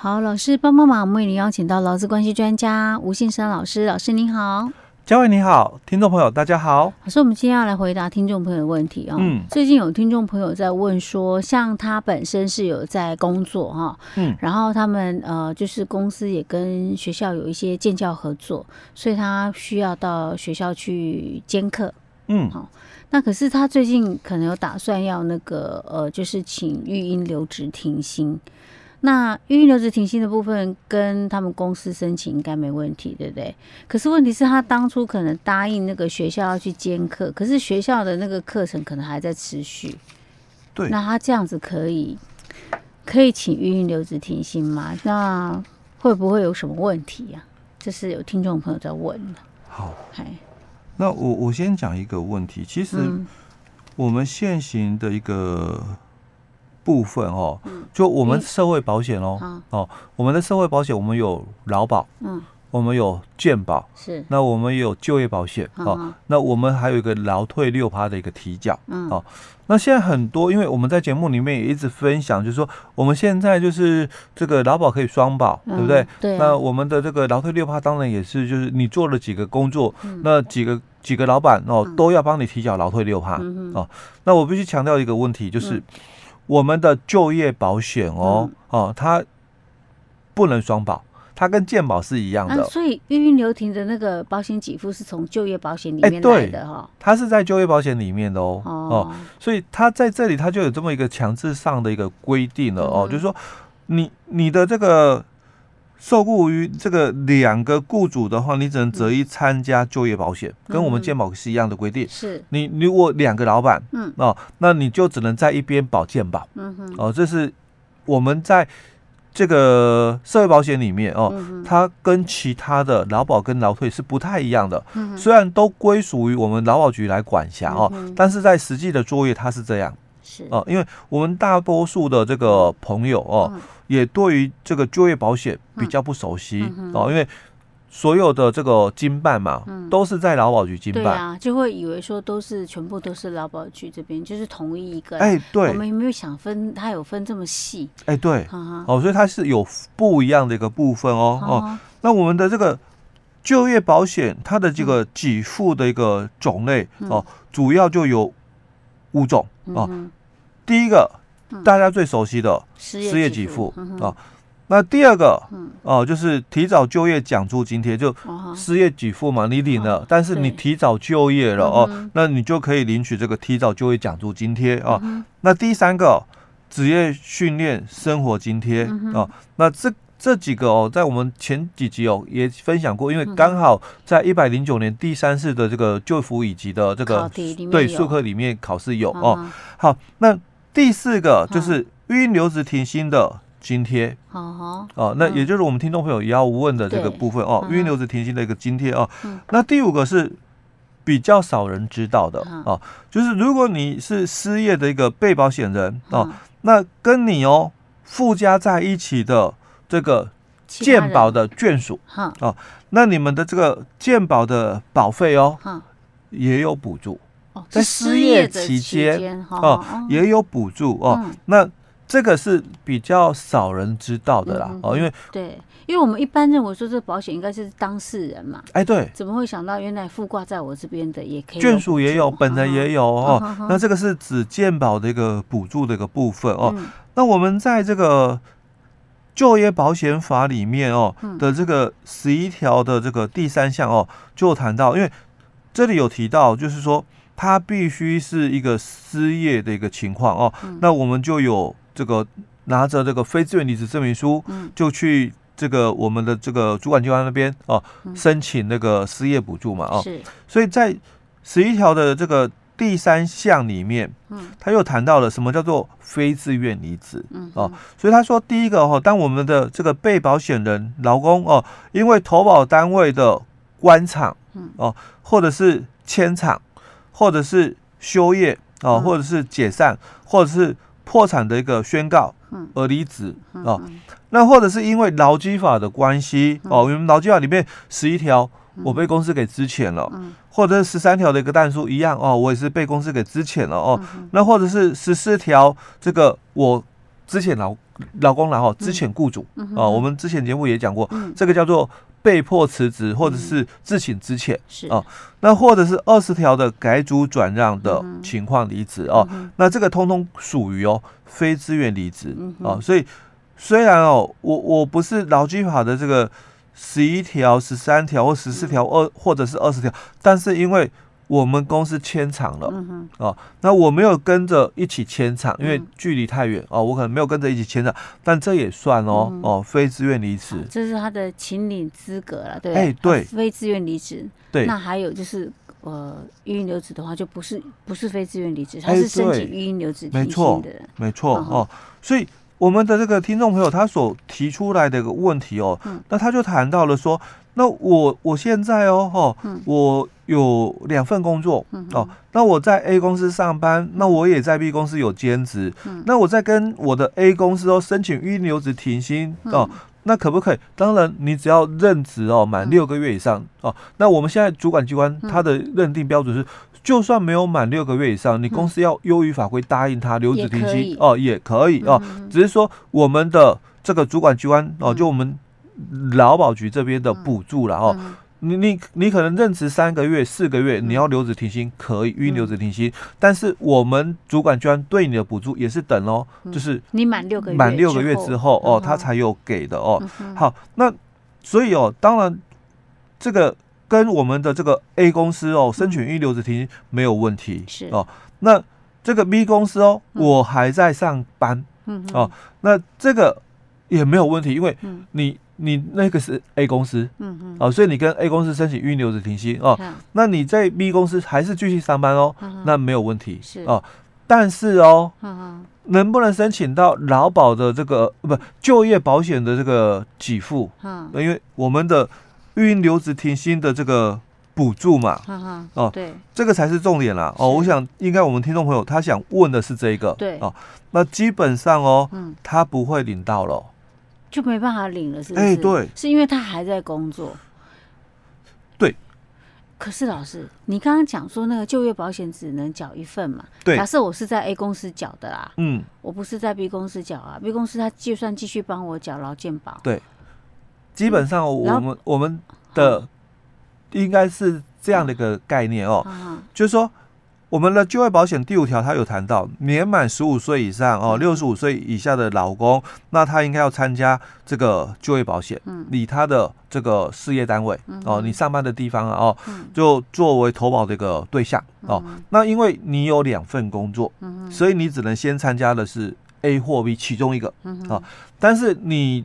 好，老师帮帮忙，我们为您邀请到劳资关系专家吴信生老师，老师您好。嘉伟你好，听众朋友大家好。老师，我们今天要来回答听众朋友的问题啊、哦。嗯，最近有听众朋友在问说，像他本身是有在工作哈、哦，嗯，然后他们呃，就是公司也跟学校有一些建教合作，所以他需要到学校去兼课。嗯，好、哦，那可是他最近可能有打算要那个呃，就是请育婴留职停薪。那育婴留职停薪的部分跟他们公司申请应该没问题，对不对？可是问题是，他当初可能答应那个学校要去兼课，可是学校的那个课程可能还在持续。对。那他这样子可以可以请育婴留职停薪吗？那会不会有什么问题啊？这是有听众朋友在问的。好，那我我先讲一个问题。其实我们现行的一个。部分哦，就我们社会保险哦，哦，我们的社会保险，我们有劳保，嗯，我们有健保，是，那我们有就业保险，哦，那我们还有一个劳退六趴的一个提缴，嗯，哦，那现在很多，因为我们在节目里面也一直分享，就是说我们现在就是这个劳保可以双保，对不对？对。那我们的这个劳退六趴，当然也是，就是你做了几个工作，那几个几个老板哦，都要帮你提缴劳退六趴，哦，那我必须强调一个问题，就是。我们的就业保险哦、嗯、哦，它不能双保，它跟健保是一样的。啊、所以预孕留停的那个保险给付是从就业保险里面来的哈、哦，它是在就业保险里面的哦哦，哦，所以它在这里它就有这么一个强制上的一个规定了哦，嗯、就是说你你的这个。受雇于这个两个雇主的话，你只能择一参加就业保险，嗯、跟我们健保是一样的规定。是你如果两个老板，嗯哦，那你就只能在一边保健保。嗯哼，哦，这是我们在这个社会保险里面哦，嗯、它跟其他的劳保跟劳退是不太一样的。嗯，虽然都归属于我们劳保局来管辖哦，嗯、但是在实际的作业它是这样。是哦，因为我们大多数的这个朋友哦。嗯也对于这个就业保险比较不熟悉、嗯、哦，因为所有的这个经办嘛，嗯、都是在劳保局经办，对啊，就会以为说都是全部都是劳保局这边，就是同一一个。哎，对，我们有没有想分？它有分这么细？哎，对，嗯、哦，所以它是有不一样的一个部分哦、嗯、哦。那我们的这个就业保险，它的这个给付的一个种类、嗯、哦，主要就有五种哦。嗯、第一个。大家最熟悉的失业给付。啊，那第二个哦，就是提早就业奖助津贴，就失业给付嘛，你领了，但是你提早就业了哦，那你就可以领取这个提早就业奖助津贴啊。那第三个职业训练生活津贴啊，那这这几个哦，在我们前几集哦也分享过，因为刚好在一百零九年第三次的这个就服以及的这个对数科里面考试有哦。好，那。第四个就是育婴留职停薪的津贴，哦，哦，那也就是我们听众朋友也要问的这个部分哦，育婴留职停薪的一个津贴哦。那第五个是比较少人知道的哦，就是如果你是失业的一个被保险人哦，那跟你哦附加在一起的这个健保的眷属，哦，那你们的这个健保的保费哦，也有补助。在失业期间哦，也有补助哦。那这个是比较少人知道的啦哦，因为对，因为我们一般认为说这个保险应该是当事人嘛。哎，对，怎么会想到原来附挂在我这边的也可以眷属也有，本人也有哦。那这个是指健保的一个补助的一个部分哦。那我们在这个就业保险法里面哦的这个十一条的这个第三项哦，就谈到，因为这里有提到，就是说。他必须是一个失业的一个情况哦，嗯、那我们就有这个拿着这个非自愿离职证明书，嗯、就去这个我们的这个主管机关那边哦，嗯、申请那个失业补助嘛哦，所以在十一条的这个第三项里面，嗯，他又谈到了什么叫做非自愿离职，嗯哦，所以他说第一个哦，当我们的这个被保险人劳工哦，因为投保单位的官场，嗯。哦，或者是迁厂。或者是休业啊、哦，或者是解散，嗯、或者是破产的一个宣告而离职啊，那或者是因为劳基法的关系哦，因为劳基法里面十一条我被公司给资遣了，嗯、或者是十三条的一个但书一样哦，我也是被公司给资遣了哦，嗯、那或者是十四条这个我之前劳劳工然后之前雇主啊，我们之前节目也讲过，这个叫做被迫辞职或者是自请资遣啊，那或者是二十条的改组转让的情况离职哦，那这个通通属于哦非自愿离职啊，所以虽然哦我我不是劳基法的这个十一条、十三条或十四条二或者是二十条，但是因为我们公司迁厂了，嗯、哦，那我没有跟着一起迁厂，因为距离太远哦，我可能没有跟着一起迁厂，但这也算哦，嗯、哦，非自愿离职，这是他的请领资格了，对，哎、欸，对，非自愿离职，对，那还有就是呃，育婴留职的话，就不是不是非自愿离职，他是申请育婴留职没错，没错哦，所以我们的这个听众朋友他所提出来的一个问题哦，嗯、那他就谈到了说。那我我现在哦，哈，我有两份工作哦。那我在 A 公司上班，那我也在 B 公司有兼职。那我在跟我的 A 公司哦申请预留职停薪哦，那可不可以？当然，你只要任职哦满六个月以上哦。那我们现在主管机关他的认定标准是，就算没有满六个月以上，你公司要优于法规答应他留职停薪哦，也可以哦。只是说我们的这个主管机关哦，就我们。劳保局这边的补助了哦，你你你可能任职三个月、四个月，你要留职停薪可以，育婴留职停薪，但是我们主管居然对你的补助也是等哦，就是你满六个月满六个月之后哦，他才有给的哦。好，那所以哦，当然这个跟我们的这个 A 公司哦申请预留职停薪没有问题是。哦。那这个 B 公司哦，我还在上班哦，那这个也没有问题，因为你。你那个是 A 公司，嗯嗯，哦，所以你跟 A 公司申请育婴留职停薪哦，那你在 B 公司还是继续上班哦，那没有问题，是。哦，但是哦，能不能申请到劳保的这个不就业保险的这个给付？嗯，因为我们的育婴留职停薪的这个补助嘛，哦，对，这个才是重点啦。哦，我想应该我们听众朋友他想问的是这个，对，哦，那基本上哦，他不会领到了。就没办法领了，是不是？哎，对，是因为他还在工作。对。可是老师，你刚刚讲说那个就业保险只能缴一份嘛？对。假设我是在 A 公司缴的啦，嗯，我不是在 B 公司缴啊。B 公司他就算继续帮我缴劳健保，对。基本上我们我们的应该是这样的一个概念哦，就是说。我们的就业保险第五条，它有谈到年满十五岁以上哦，六十五岁以下的劳工，那他应该要参加这个就业保险，以他的这个事业单位哦，你上班的地方啊哦，就作为投保的一个对象哦。那因为你有两份工作，所以你只能先参加的是 A 或 B 其中一个啊，但是你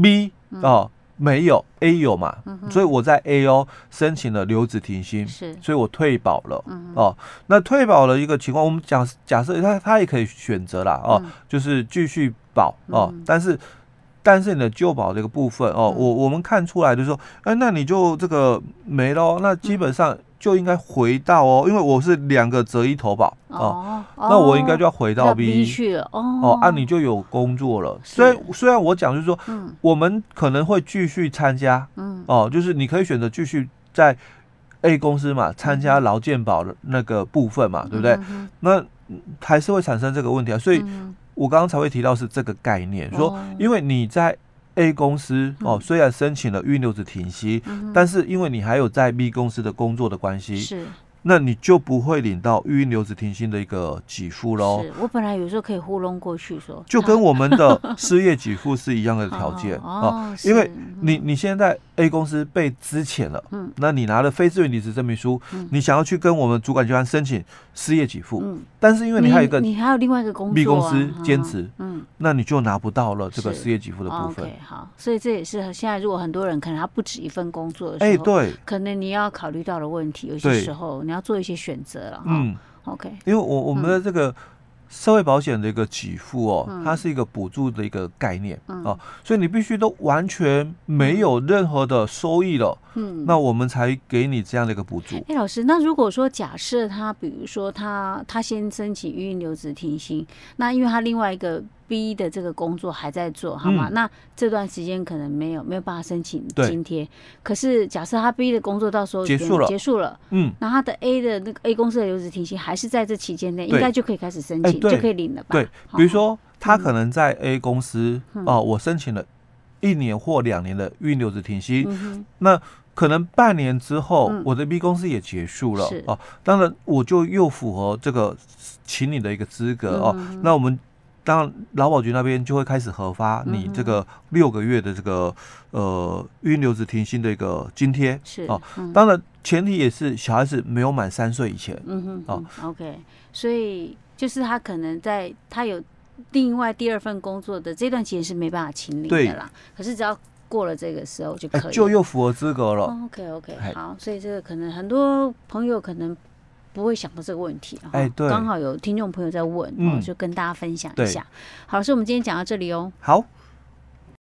B 哦。没有 A 有嘛，嗯、所以我在 A O 申请了留职停薪，是，所以我退保了、嗯、哦。那退保的一个情况，我们讲假设他他也可以选择啦哦，嗯、就是继续保哦，嗯、但是但是你的旧保这个部分哦，嗯、我我们看出来就是说，哎，那你就这个没了，那基本上。嗯就应该回到哦，因为我是两个择一投保哦，哦那我应该就要回到 B, 去了哦，哦，按、啊、你就有工作了。虽然是虽然我讲就是说，嗯，我们可能会继续参加，嗯，哦，就是你可以选择继续在 A 公司嘛参加劳健保的那个部分嘛，嗯、对不对？那还是会产生这个问题啊，所以我刚刚才会提到是这个概念，嗯、说因为你在。A 公司哦，虽然申请了预留子停薪，嗯、但是因为你还有在 B 公司的工作的关系，是。那你就不会领到育婴留职停薪的一个给付喽。是我本来有时候可以糊弄过去说，就跟我们的失业给付是一样的 条件啊，因为你你现在 A 公司被资遣了，嗯，那你拿了非自愿离职证明书，你想要去跟我们主管机关申请失业给付，嗯，但是因为你还有一个你还有另外一个工作 B 公司兼职，嗯，那你就拿不到了这个失业给付的部分。好，所以这也是现在如果很多人可能他不止一份工作的时候，哎，对，可能你要考虑到的问题，有些时候。你要做一些选择了，嗯，OK，因为我我们的这个社会保险的一个给付哦，嗯、它是一个补助的一个概念、嗯、哦，所以你必须都完全没有任何的收益了，嗯，那我们才给你这样的一个补助。哎，老师，那如果说假设他，比如说他他先申请预留职停薪，那因为他另外一个。B 的这个工作还在做，好吗？嗯、那这段时间可能没有没有办法申请津贴。对可是假设他 B 的工作到时候结束了，结束了，嗯，那他的 A 的那个 A 公司的留职停薪还是在这期间内，对应该就可以开始申请，欸、就可以领了吧？对，比如说他可能在 A 公司哦，我申请了一年或两年的预留职停薪，那可能半年之后，我的 B 公司也结束了哦，当然我就又符合这个请你的一个资格哦，那我们。当然，劳保局那边就会开始核发你这个六个月的这个呃预留职停薪的一个津贴，是哦。当然，前提也是小孩子没有满三岁以前。嗯哼，哦，OK。所以就是他可能在他有另外第二份工作的这段期间是没办法请领的啦。可是只要过了这个时候就可以，就又符合资格了。OK OK，好。所以这个可能很多朋友可能。不会想到这个问题，哎，对，刚好有听众朋友在问，嗯，就跟大家分享一下。好，所以我们今天讲到这里哦。好。